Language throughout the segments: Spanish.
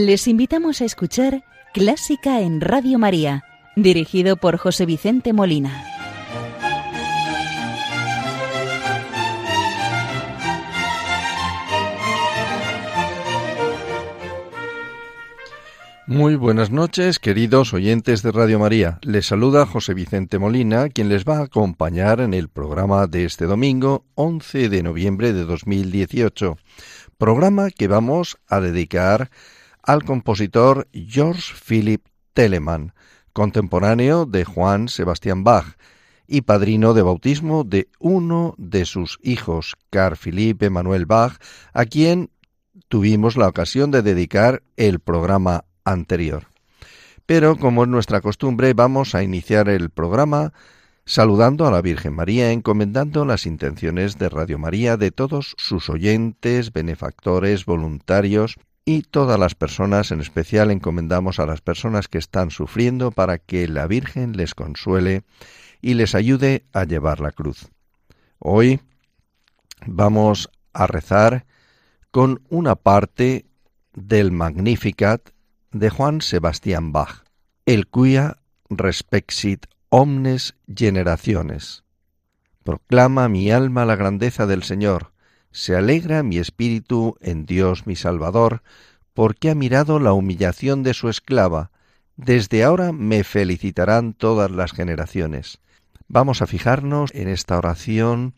Les invitamos a escuchar Clásica en Radio María, dirigido por José Vicente Molina. Muy buenas noches, queridos oyentes de Radio María. Les saluda José Vicente Molina, quien les va a acompañar en el programa de este domingo, 11 de noviembre de 2018. Programa que vamos a dedicar al compositor George Philip Telemann, contemporáneo de Juan Sebastián Bach y padrino de bautismo de uno de sus hijos, Carl Philipp Emanuel Bach, a quien tuvimos la ocasión de dedicar el programa anterior. Pero, como es nuestra costumbre, vamos a iniciar el programa saludando a la Virgen María, encomendando las intenciones de Radio María de todos sus oyentes, benefactores, voluntarios y todas las personas, en especial encomendamos a las personas que están sufriendo para que la Virgen les consuele y les ayude a llevar la cruz. Hoy vamos a rezar con una parte del Magnificat de Juan Sebastián Bach, el cuya respexit omnes generaciones. Proclama mi alma la grandeza del Señor, se alegra mi espíritu en Dios mi Salvador, porque ha mirado la humillación de su esclava, desde ahora me felicitarán todas las generaciones. Vamos a fijarnos en esta oración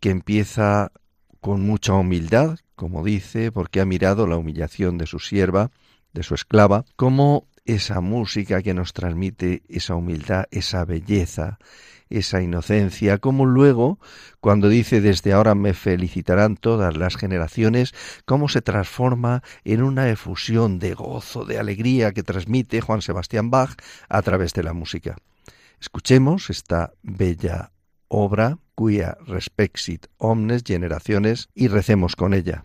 que empieza con mucha humildad, como dice, porque ha mirado la humillación de su sierva, de su esclava, como esa música que nos transmite esa humildad, esa belleza, esa inocencia, como luego, cuando dice desde ahora me felicitarán todas las generaciones, cómo se transforma en una efusión de gozo, de alegría que transmite Juan Sebastián Bach a través de la música. Escuchemos esta bella obra cuya respexit omnes generaciones y recemos con ella.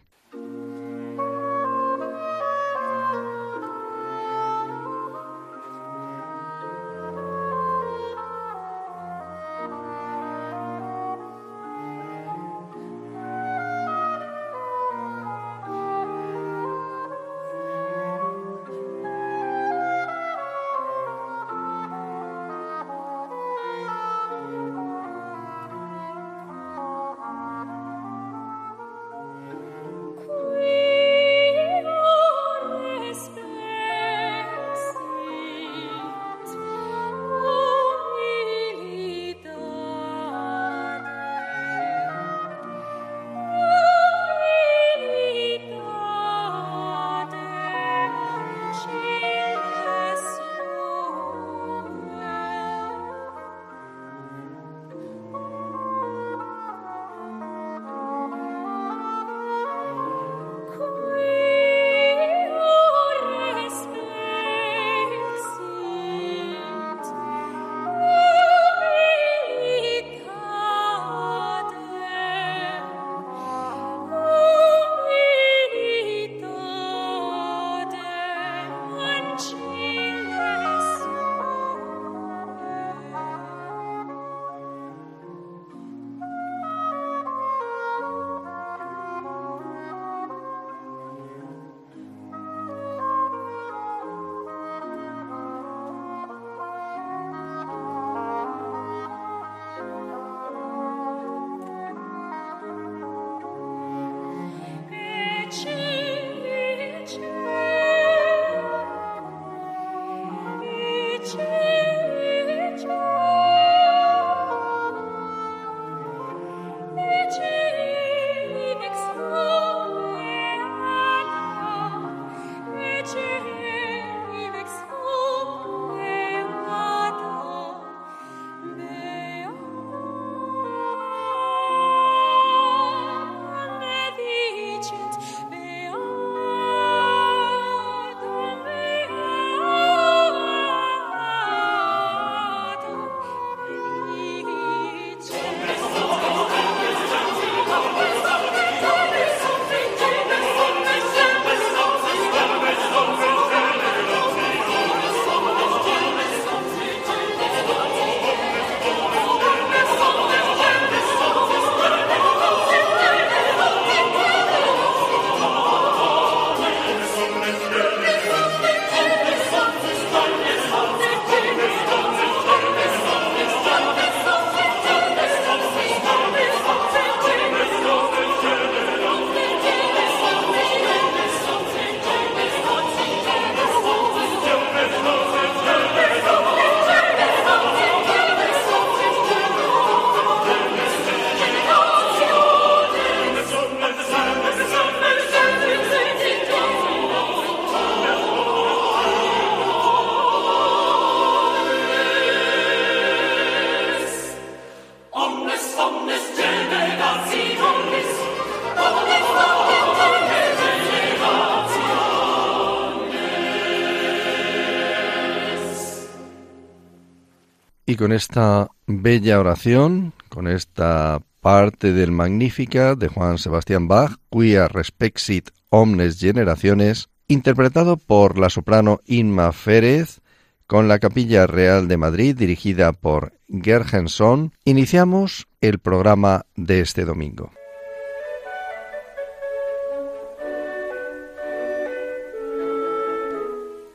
Con esta bella oración, con esta parte del Magnífica de Juan Sebastián Bach, Quia Respexit Omnes Generaciones, interpretado por la soprano Inma Férez, con la Capilla Real de Madrid dirigida por Gergenson, iniciamos el programa de este domingo.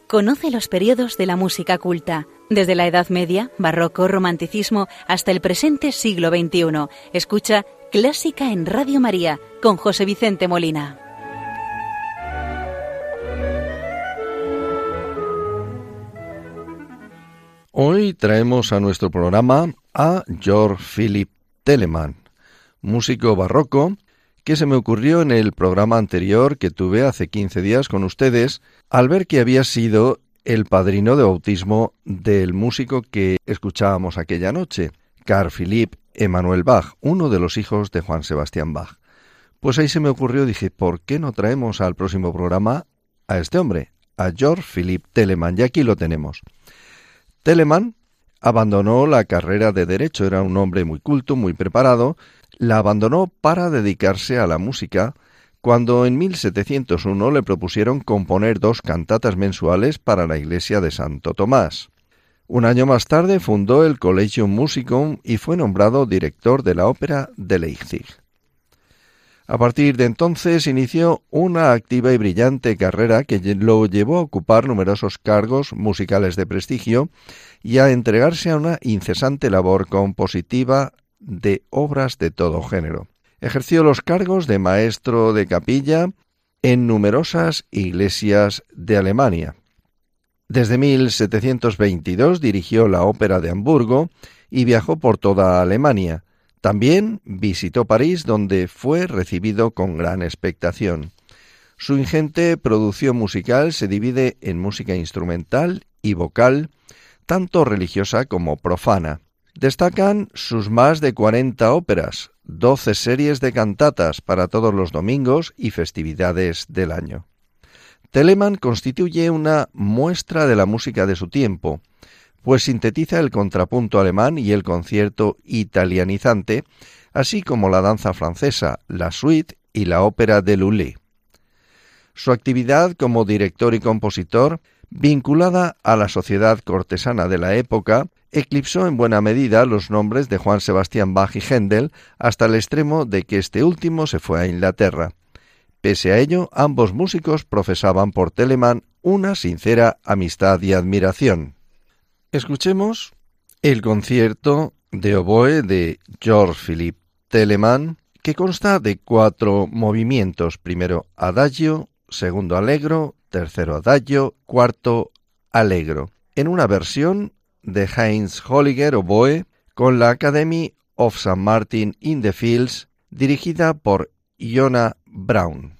Conoce los periodos de la música culta, desde la Edad Media, Barroco, Romanticismo, hasta el presente siglo XXI. Escucha Clásica en Radio María con José Vicente Molina. Hoy traemos a nuestro programa a George Philip Telemann, músico barroco que se me ocurrió en el programa anterior que tuve hace 15 días con ustedes, al ver que había sido el padrino de bautismo del músico que escuchábamos aquella noche, Carl Philipp Emanuel Bach, uno de los hijos de Juan Sebastián Bach. Pues ahí se me ocurrió, dije, ¿por qué no traemos al próximo programa a este hombre, a George Philipp Telemann? Y aquí lo tenemos. Telemann abandonó la carrera de Derecho, era un hombre muy culto, muy preparado, la abandonó para dedicarse a la música cuando en 1701 le propusieron componer dos cantatas mensuales para la iglesia de Santo Tomás. Un año más tarde fundó el Collegium Musicum y fue nombrado director de la ópera de Leipzig. A partir de entonces inició una activa y brillante carrera que lo llevó a ocupar numerosos cargos musicales de prestigio y a entregarse a una incesante labor compositiva de obras de todo género. Ejerció los cargos de maestro de capilla en numerosas iglesias de Alemania. Desde 1722 dirigió la Ópera de Hamburgo y viajó por toda Alemania. También visitó París, donde fue recibido con gran expectación. Su ingente producción musical se divide en música instrumental y vocal, tanto religiosa como profana. Destacan sus más de 40 óperas, 12 series de cantatas para todos los domingos y festividades del año. Telemann constituye una muestra de la música de su tiempo, pues sintetiza el contrapunto alemán y el concierto italianizante, así como la danza francesa, la suite y la ópera de Lully. Su actividad como director y compositor, vinculada a la sociedad cortesana de la época, eclipsó en buena medida los nombres de Juan Sebastián Bach y Händel hasta el extremo de que este último se fue a Inglaterra. Pese a ello, ambos músicos profesaban por Telemann una sincera amistad y admiración. Escuchemos el concierto de oboe de George Philip Telemann, que consta de cuatro movimientos, primero adagio, segundo allegro, tercero adagio, cuarto allegro, en una versión de Heinz Holliger Oboe con la Academy of St. Martin in the Fields dirigida por Iona Brown.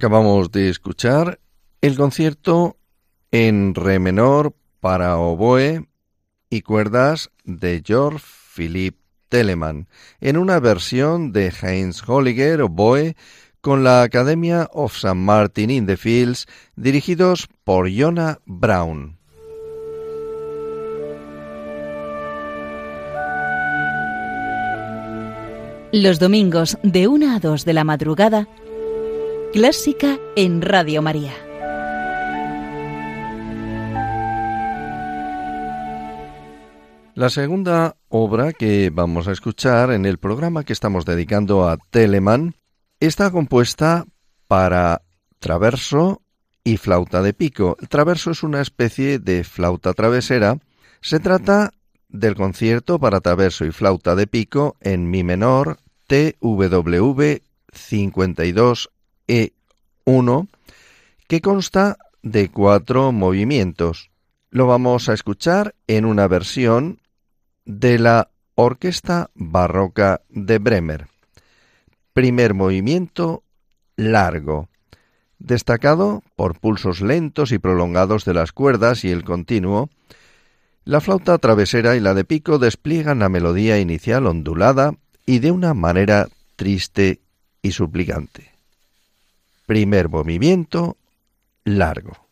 Acabamos de escuchar el concierto en re menor para oboe y cuerdas de Georg Philipp Telemann, en una versión de Heinz Holliger oboe con la Academia of St. Martin in the Fields, dirigidos por Jonah Brown. Los domingos de 1 a 2 de la madrugada, Clásica en Radio María. La segunda obra que vamos a escuchar en el programa que estamos dedicando a Telemann está compuesta para traverso y flauta de pico. El traverso es una especie de flauta travesera. Se trata del concierto para traverso y flauta de pico en mi menor TWV 52 e1, que consta de cuatro movimientos. Lo vamos a escuchar en una versión de la Orquesta Barroca de Bremer. Primer movimiento largo, destacado por pulsos lentos y prolongados de las cuerdas y el continuo. La flauta travesera y la de pico despliegan la melodía inicial ondulada y de una manera triste y suplicante. Primer movimiento largo.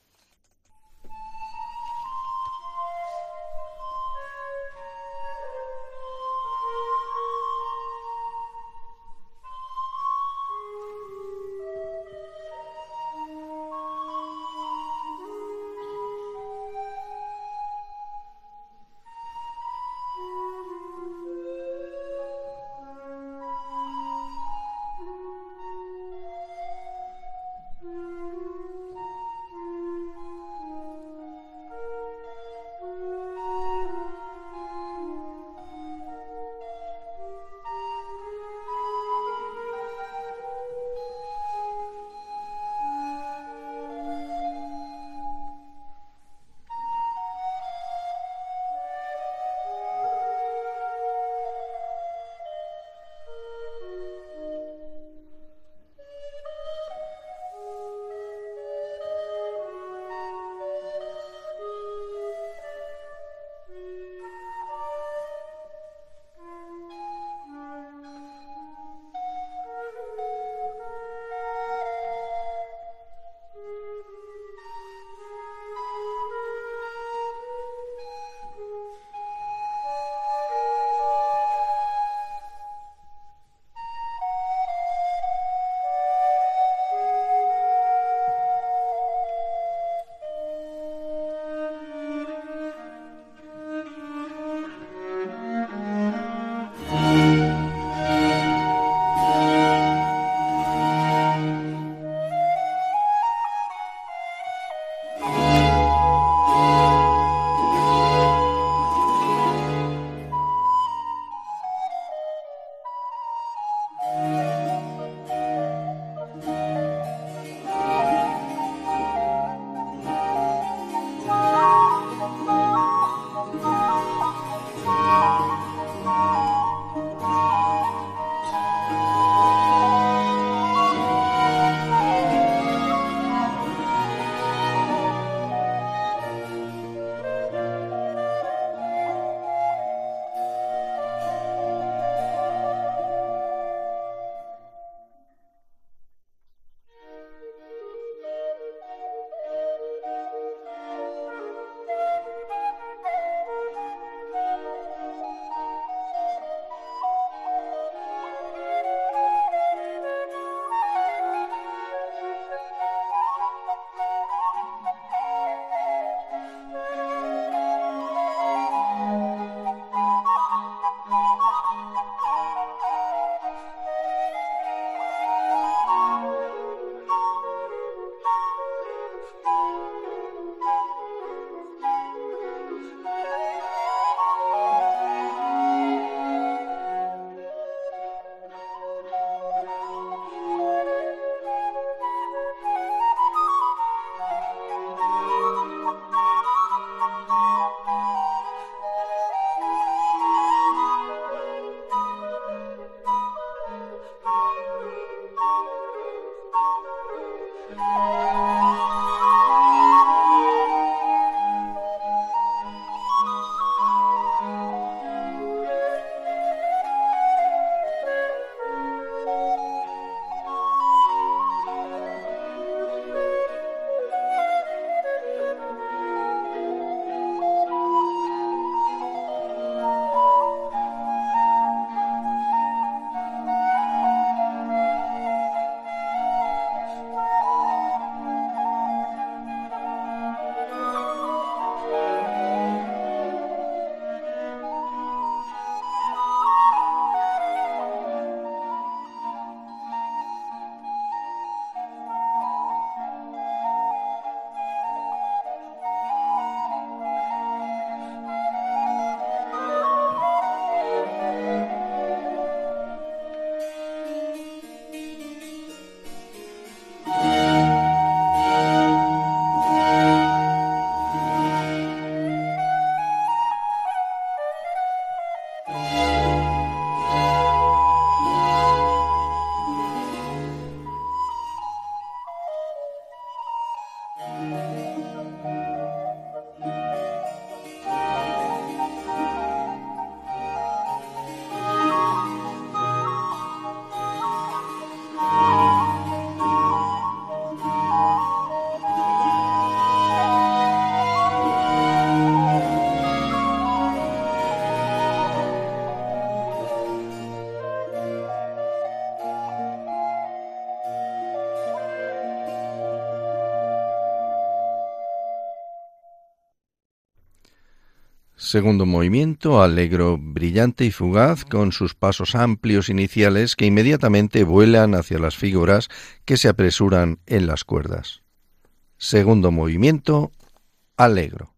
Segundo movimiento, alegro, brillante y fugaz, con sus pasos amplios iniciales que inmediatamente vuelan hacia las figuras que se apresuran en las cuerdas. Segundo movimiento, alegro.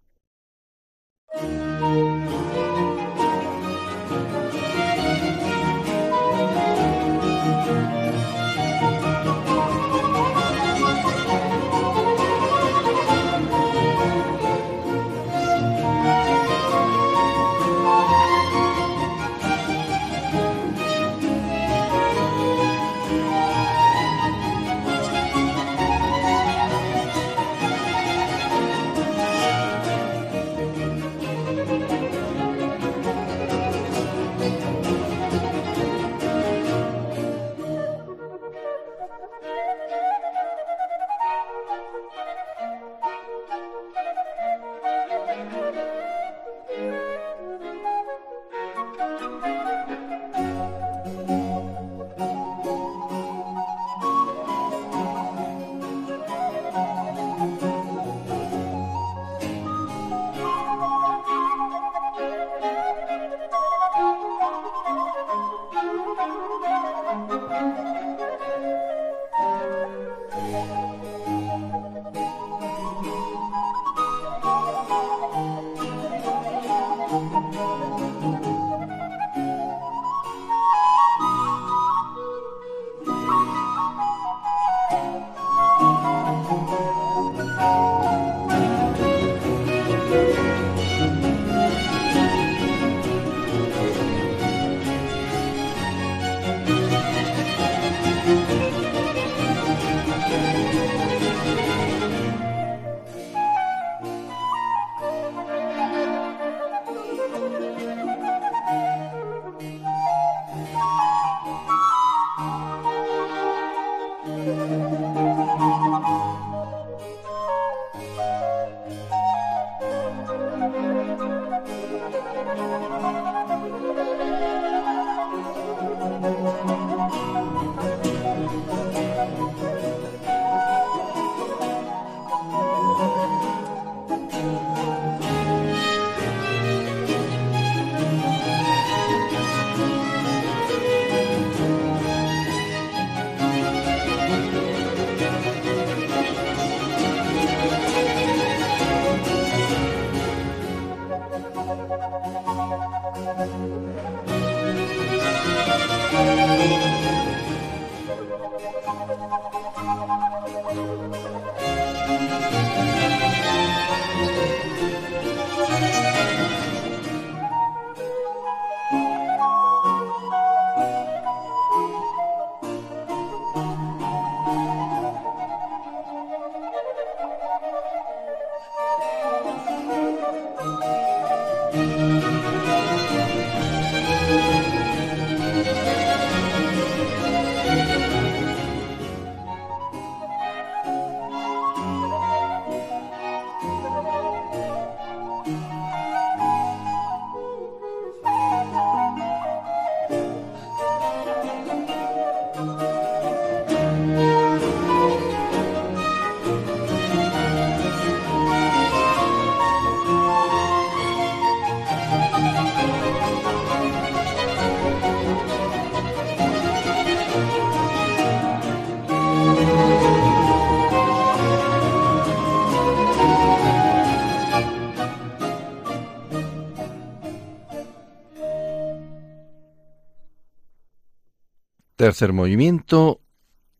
Tercer movimiento,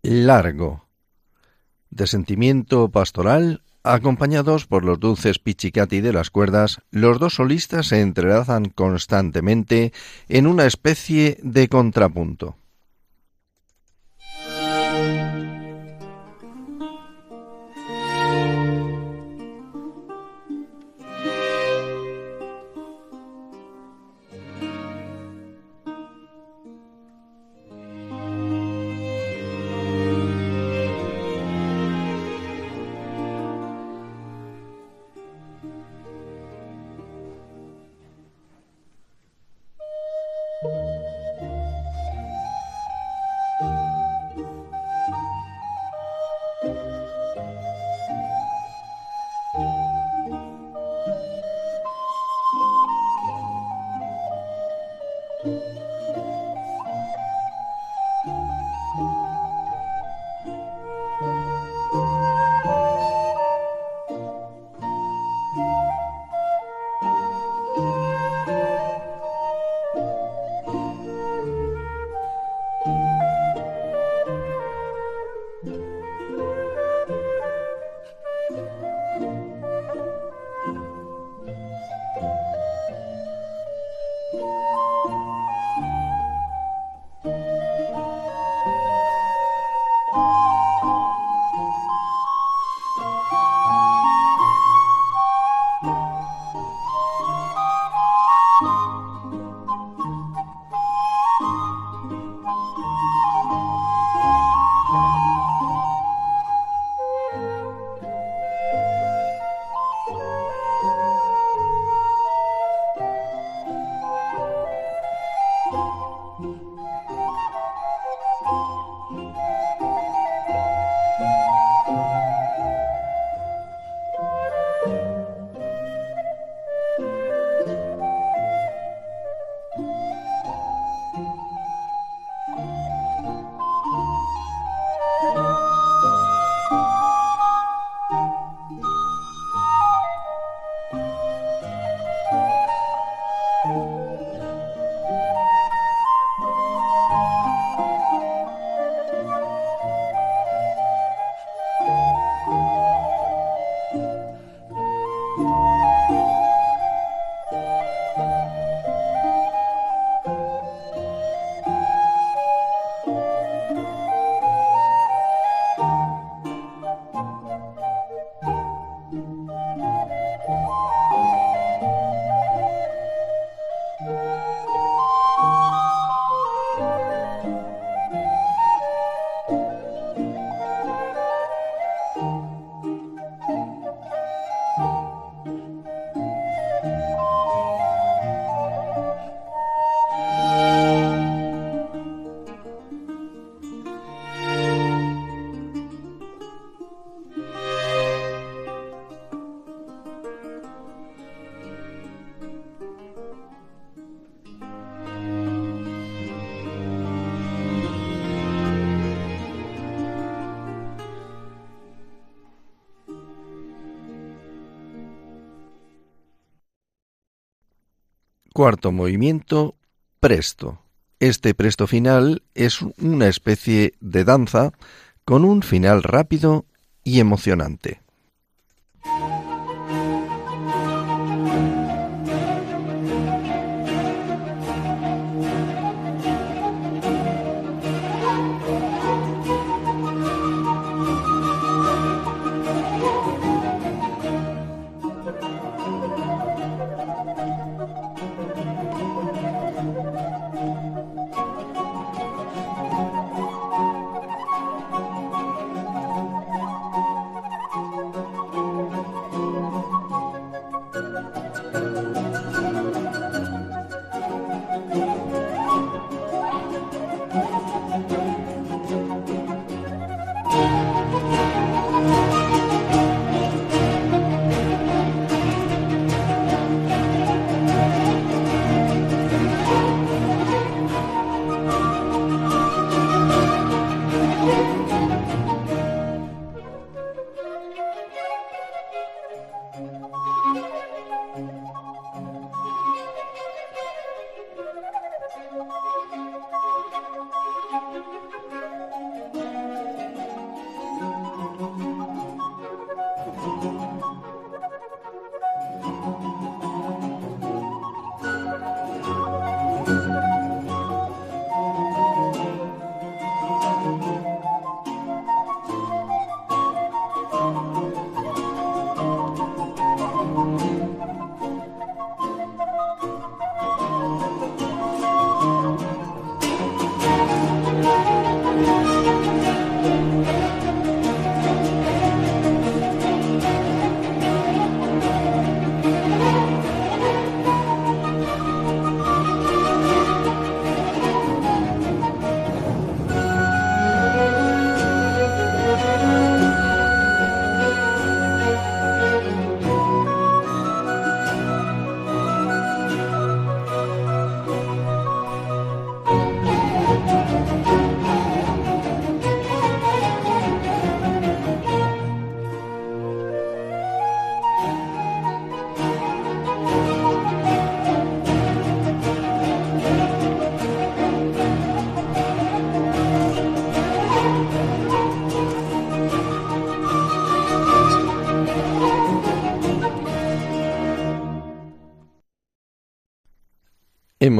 largo, de sentimiento pastoral, acompañados por los dulces pichicati de las cuerdas, los dos solistas se entrelazan constantemente en una especie de contrapunto. Cuarto movimiento, presto. Este presto final es una especie de danza con un final rápido y emocionante.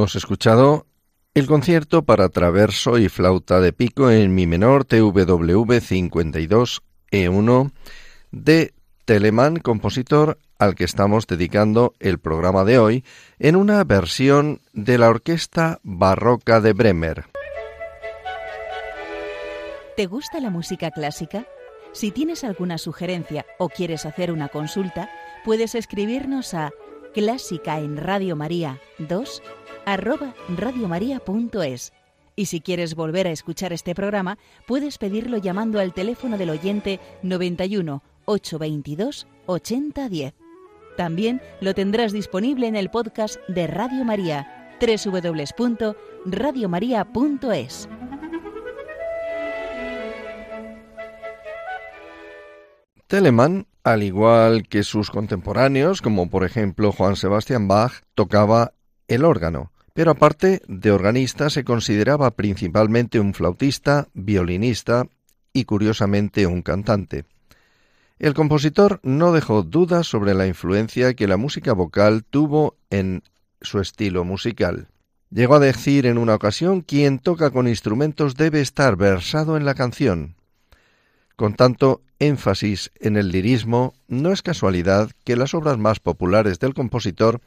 Hemos escuchado el concierto para traverso y flauta de pico en mi menor TWV 52 E1 de Telemann, compositor al que estamos dedicando el programa de hoy, en una versión de la Orquesta Barroca de Bremer. ¿Te gusta la música clásica? Si tienes alguna sugerencia o quieres hacer una consulta, puedes escribirnos a clásica en Radio María 2 arroba radiomaria.es. Y si quieres volver a escuchar este programa, puedes pedirlo llamando al teléfono del oyente 91 822 8010. También lo tendrás disponible en el podcast de Radio María, www.radiomaria.es. Telemann, al igual que sus contemporáneos, como por ejemplo Juan Sebastián Bach, tocaba el órgano, pero aparte de organista se consideraba principalmente un flautista, violinista y curiosamente un cantante. El compositor no dejó dudas sobre la influencia que la música vocal tuvo en su estilo musical. Llegó a decir en una ocasión quien toca con instrumentos debe estar versado en la canción. Con tanto énfasis en el lirismo, no es casualidad que las obras más populares del compositor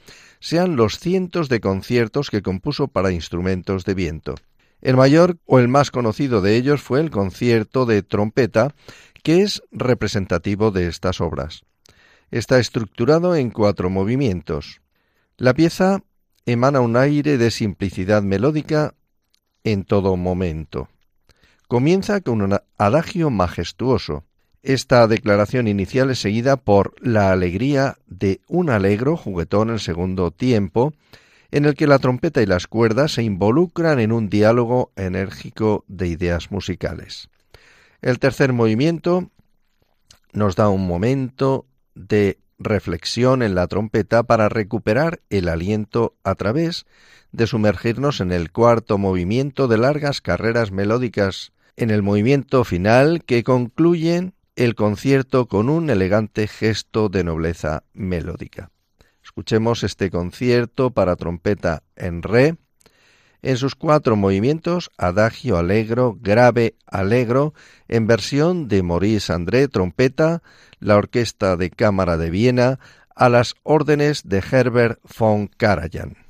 sean los cientos de conciertos que compuso para instrumentos de viento. El mayor o el más conocido de ellos fue el concierto de trompeta, que es representativo de estas obras. Está estructurado en cuatro movimientos. La pieza emana un aire de simplicidad melódica en todo momento. Comienza con un adagio majestuoso, esta declaración inicial es seguida por la alegría de un alegro juguetón en el segundo tiempo, en el que la trompeta y las cuerdas se involucran en un diálogo enérgico de ideas musicales. El tercer movimiento nos da un momento de reflexión en la trompeta para recuperar el aliento a través de sumergirnos en el cuarto movimiento de largas carreras melódicas, en el movimiento final que concluyen el concierto con un elegante gesto de nobleza melódica. Escuchemos este concierto para trompeta en re, en sus cuatro movimientos, adagio alegro, grave alegro, en versión de Maurice André, trompeta, la Orquesta de Cámara de Viena, a las órdenes de Herbert von Karajan.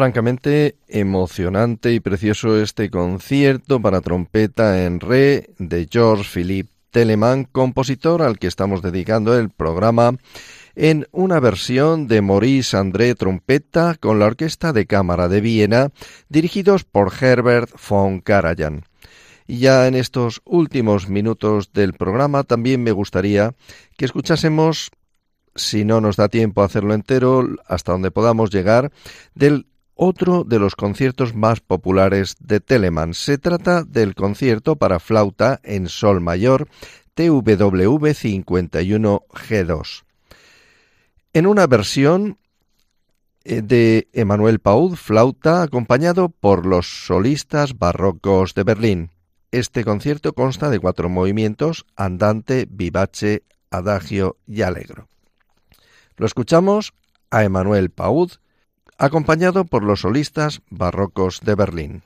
Francamente emocionante y precioso este concierto para trompeta en re de George Philippe Telemann, compositor al que estamos dedicando el programa en una versión de Maurice André Trompeta con la Orquesta de Cámara de Viena, dirigidos por Herbert von Karajan. Ya en estos últimos minutos del programa también me gustaría que escuchásemos, si no nos da tiempo a hacerlo entero, hasta donde podamos llegar, del otro de los conciertos más populares de Telemann. Se trata del concierto para flauta en sol mayor TWV 51G2. En una versión eh, de Emanuel Paud, flauta, acompañado por los solistas barrocos de Berlín. Este concierto consta de cuatro movimientos, andante, vivace, adagio y alegro. Lo escuchamos a Emanuel Paud acompañado por los solistas barrocos de Berlín.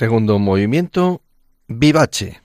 Segundo movimiento, vivace.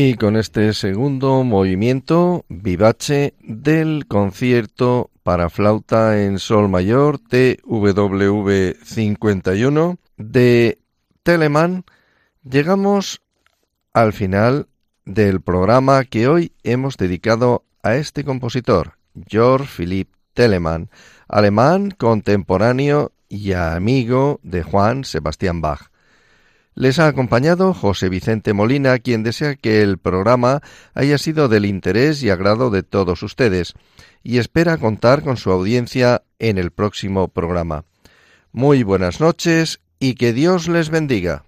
Y con este segundo movimiento vivace del concierto para flauta en sol mayor TWV 51 de Telemann, llegamos al final del programa que hoy hemos dedicado a este compositor, Georg Philipp Telemann, alemán contemporáneo y amigo de Juan Sebastián Bach. Les ha acompañado José Vicente Molina, quien desea que el programa haya sido del interés y agrado de todos ustedes, y espera contar con su audiencia en el próximo programa. Muy buenas noches y que Dios les bendiga.